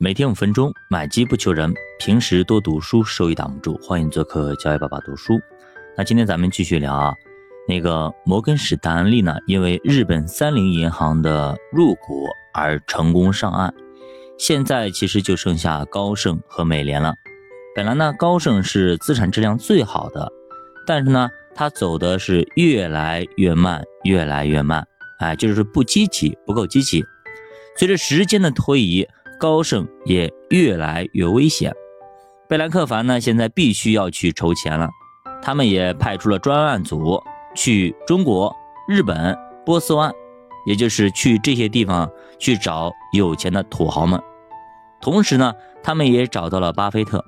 每天五分钟，买机不求人，平时多读书，收益挡不住。欢迎做客教育爸爸读书。那今天咱们继续聊啊，那个摩根史丹利呢，因为日本三菱银行的入股而成功上岸。现在其实就剩下高盛和美联了。本来呢，高盛是资产质量最好的，但是呢，它走的是越来越慢，越来越慢，哎，就是不积极，不够积极。随着时间的推移，高盛也越来越危险。贝莱克凡呢，现在必须要去筹钱了。他们也派出了专案组去中国、日本、波斯湾，也就是去这些地方去找有钱的土豪们。同时呢，他们也找到了巴菲特。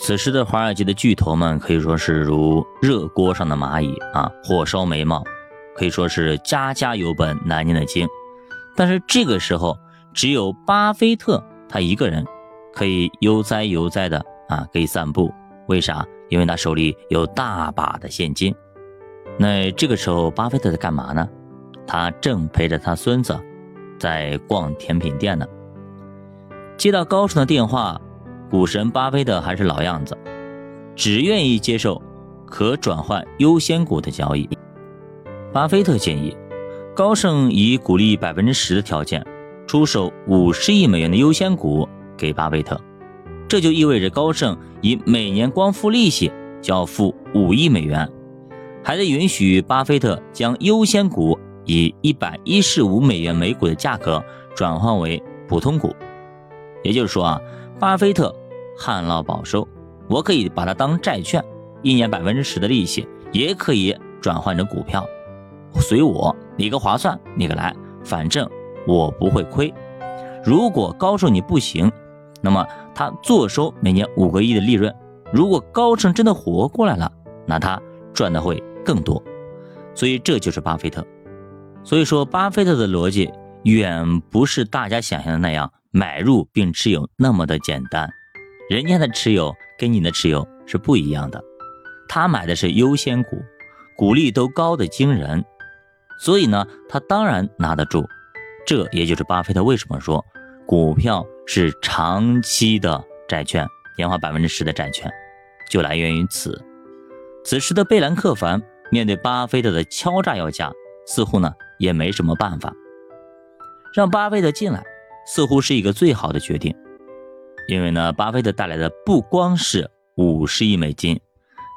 此时的华尔街的巨头们可以说是如热锅上的蚂蚁啊，火烧眉毛，可以说是家家有本难念的经。但是这个时候，只有巴菲特他一个人可以悠哉悠哉的啊，可以散步。为啥？因为他手里有大把的现金。那这个时候，巴菲特在干嘛呢？他正陪着他孙子在逛甜品店呢。接到高盛的电话，股神巴菲特还是老样子，只愿意接受可转换优先股的交易。巴菲特建议。高盛以股利百分之十的条件出售五十亿美元的优先股给巴菲特，这就意味着高盛以每年光付利息就要付五亿美元，还得允许巴菲特将优先股以一百一十五美元每股的价格转换为普通股。也就是说啊，巴菲特旱涝保收，我可以把它当债券，一年百分之十的利息，也可以转换成股票。随我哪个划算哪个来，反正我不会亏。如果高盛你不行，那么他坐收每年五个亿的利润。如果高盛真的活过来了，那他赚的会更多。所以这就是巴菲特。所以说，巴菲特的逻辑远不是大家想象的那样，买入并持有那么的简单。人家的持有跟你的持有是不一样的。他买的是优先股，股利都高的惊人。所以呢，他当然拿得住，这也就是巴菲特为什么说股票是长期的债券，年化百分之十的债券，就来源于此。此时的贝兰克凡面对巴菲特的敲诈要价，似乎呢也没什么办法。让巴菲特进来，似乎是一个最好的决定，因为呢，巴菲特带来的不光是五十亿美金，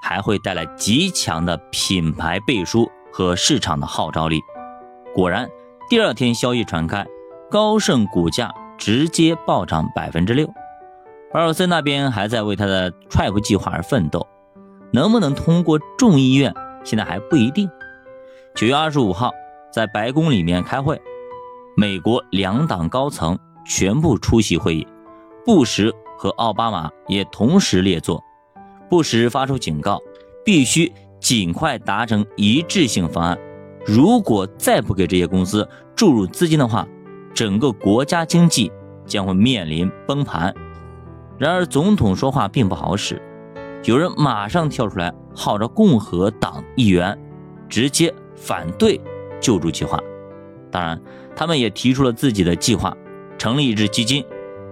还会带来极强的品牌背书。和市场的号召力，果然，第二天消息传开，高盛股价直接暴涨百分之六。保尔森那边还在为他的 Trap 计划而奋斗，能不能通过众议院，现在还不一定。九月二十五号，在白宫里面开会，美国两党高层全部出席会议，布什和奥巴马也同时列坐。布什发出警告，必须。尽快达成一致性方案。如果再不给这些公司注入资金的话，整个国家经济将会面临崩盘。然而，总统说话并不好使，有人马上跳出来号召共和党议员直接反对救助计划。当然，他们也提出了自己的计划，成立一支基金，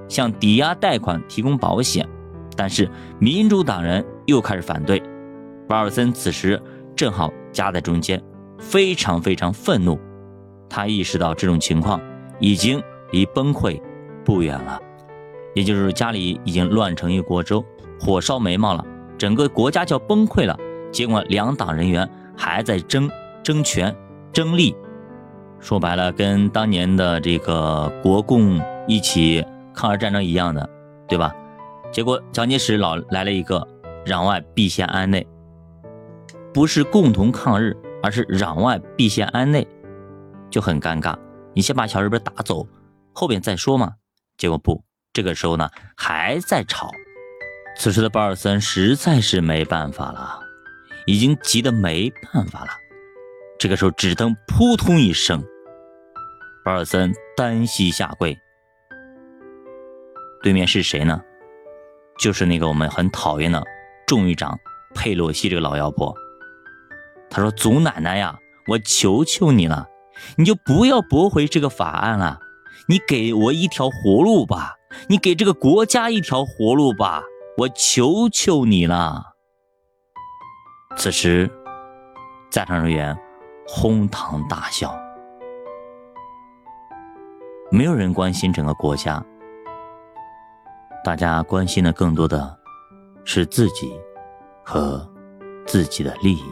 向抵押贷款提供保险。但是，民主党人又开始反对。保尔森此时正好夹在中间，非常非常愤怒。他意识到这种情况已经离崩溃不远了，也就是家里已经乱成一锅粥，火烧眉毛了，整个国家就要崩溃了。结果两党人员还在争争权争利，说白了跟当年的这个国共一起抗日战争一样的，对吧？结果蒋介石老来了一个攘外必先安内。不是共同抗日，而是攘外必先安内，就很尴尬。你先把小日本打走，后边再说嘛。结果不，这个时候呢还在吵。此时的保尔森实在是没办法了，已经急得没办法了。这个时候只等扑通一声，保尔森单膝下跪。对面是谁呢？就是那个我们很讨厌的众议长佩洛西这个老妖婆。他说：“祖奶奶呀，我求求你了，你就不要驳回这个法案了，你给我一条活路吧，你给这个国家一条活路吧，我求求你了。此时，在场人员哄堂大笑，没有人关心整个国家，大家关心的更多的是自己和自己的利益。